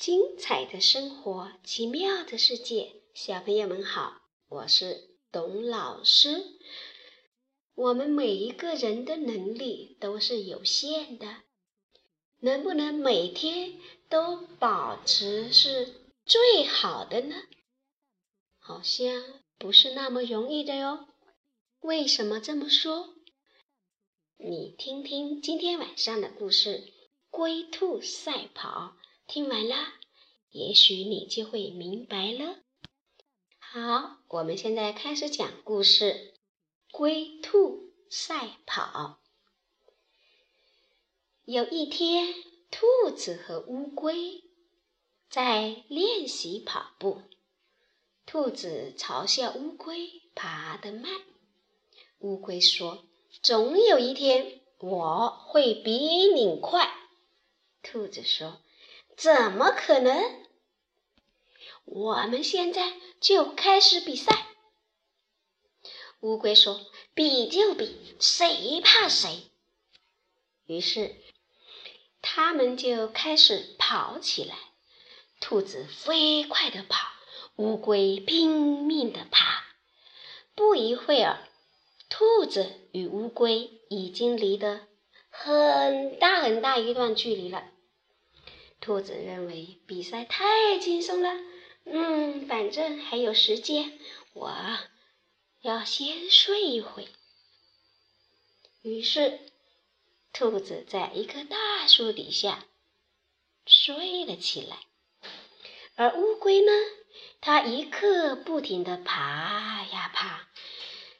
精彩的生活，奇妙的世界，小朋友们好，我是董老师。我们每一个人的能力都是有限的，能不能每天都保持是最好的呢？好像不是那么容易的哟。为什么这么说？你听听今天晚上的故事《龟兔赛跑》。听完了，也许你就会明白了。好，我们现在开始讲故事：龟兔赛跑。有一天，兔子和乌龟在练习跑步。兔子嘲笑乌龟爬得慢。乌龟说：“总有一天，我会比你快。”兔子说。怎么可能？我们现在就开始比赛。乌龟说：“比就比，谁怕谁？”于是他们就开始跑起来。兔子飞快地跑，乌龟拼命地爬。不一会儿，兔子与乌龟已经离得很大很大一段距离了。兔子认为比赛太轻松了，嗯，反正还有时间，我要先睡一会。于是，兔子在一棵大树底下睡了起来，而乌龟呢，它一刻不停地爬呀爬。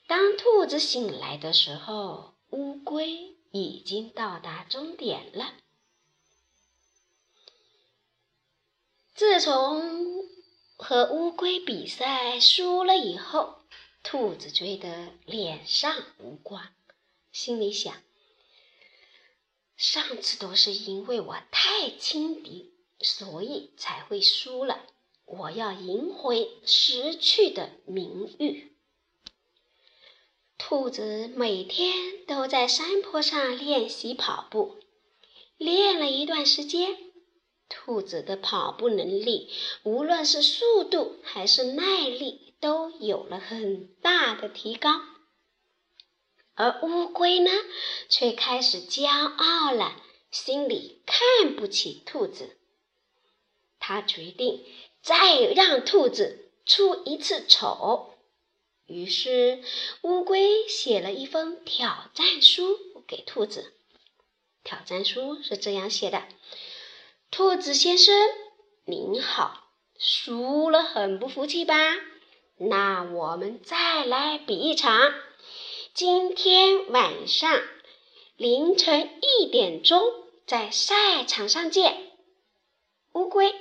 当兔子醒来的时候，乌龟已经到达终点了。自从和乌龟比赛输了以后，兔子觉得脸上无光，心里想：上次都是因为我太轻敌，所以才会输了。我要赢回失去的名誉。兔子每天都在山坡上练习跑步，练了一段时间。兔子的跑步能力，无论是速度还是耐力，都有了很大的提高。而乌龟呢，却开始骄傲了，心里看不起兔子。他决定再让兔子出一次丑。于是，乌龟写了一封挑战书给兔子。挑战书是这样写的。兔子先生，您好，输了很不服气吧？那我们再来比一场，今天晚上凌晨一点钟在赛场上见。乌龟，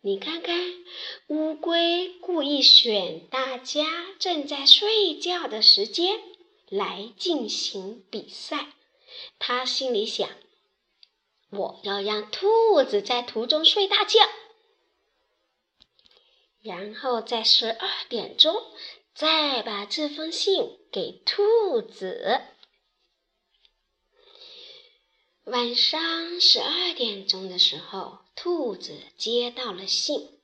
你看看，乌龟故意选大家正在睡觉的时间来进行比赛，他心里想。我要让兔子在途中睡大觉，然后在十二点钟再把这封信给兔子。晚上十二点钟的时候，兔子接到了信，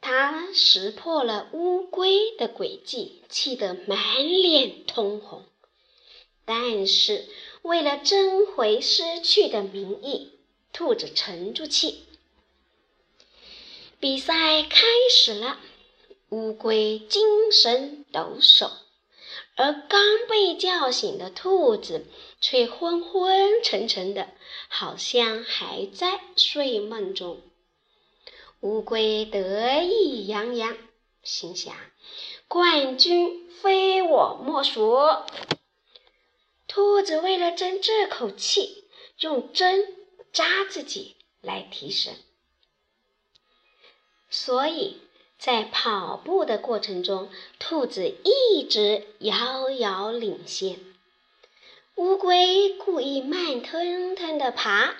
它识破了乌龟的诡计，气得满脸通红，但是。为了争回失去的名义，兔子沉住气。比赛开始了，乌龟精神抖擞，而刚被叫醒的兔子却昏昏沉沉的，好像还在睡梦中。乌龟得意洋洋，心想：冠军非我莫属。兔子为了争这口气，用针扎自己来提神，所以在跑步的过程中，兔子一直遥遥领先。乌龟故意慢吞吞地爬，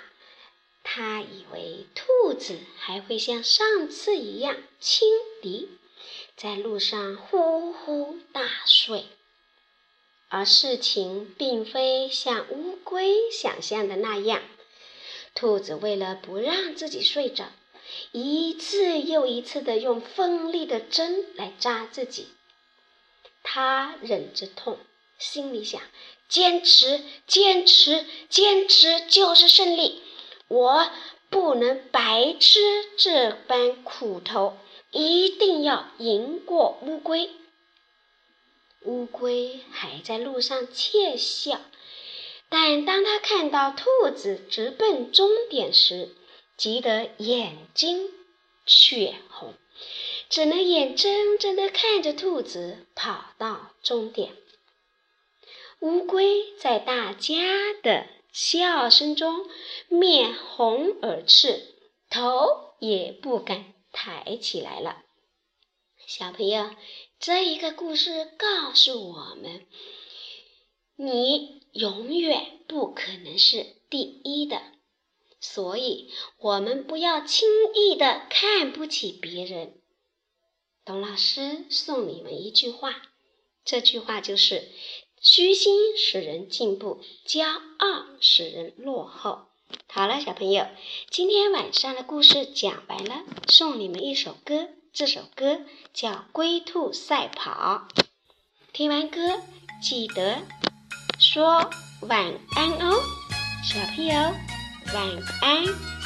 它以为兔子还会像上次一样轻敌，在路上呼呼大睡。而事情并非像乌龟想象的那样，兔子为了不让自己睡着，一次又一次的用锋利的针来扎自己。他忍着痛，心里想：坚持，坚持，坚持就是胜利。我不能白吃这般苦头，一定要赢过乌龟。乌龟还在路上窃笑。但当他看到兔子直奔终点时，急得眼睛血红，只能眼睁睁地看着兔子跑到终点。乌龟在大家的笑声中面红耳赤，头也不敢抬起来了。小朋友，这一个故事告诉我们。你永远不可能是第一的，所以我们不要轻易的看不起别人。董老师送你们一句话，这句话就是：虚心使人进步，骄傲使人落后。好了，小朋友，今天晚上的故事讲完了，送你们一首歌，这首歌叫《龟兔赛跑》。听完歌记得。说晚安哦，小朋友，晚安。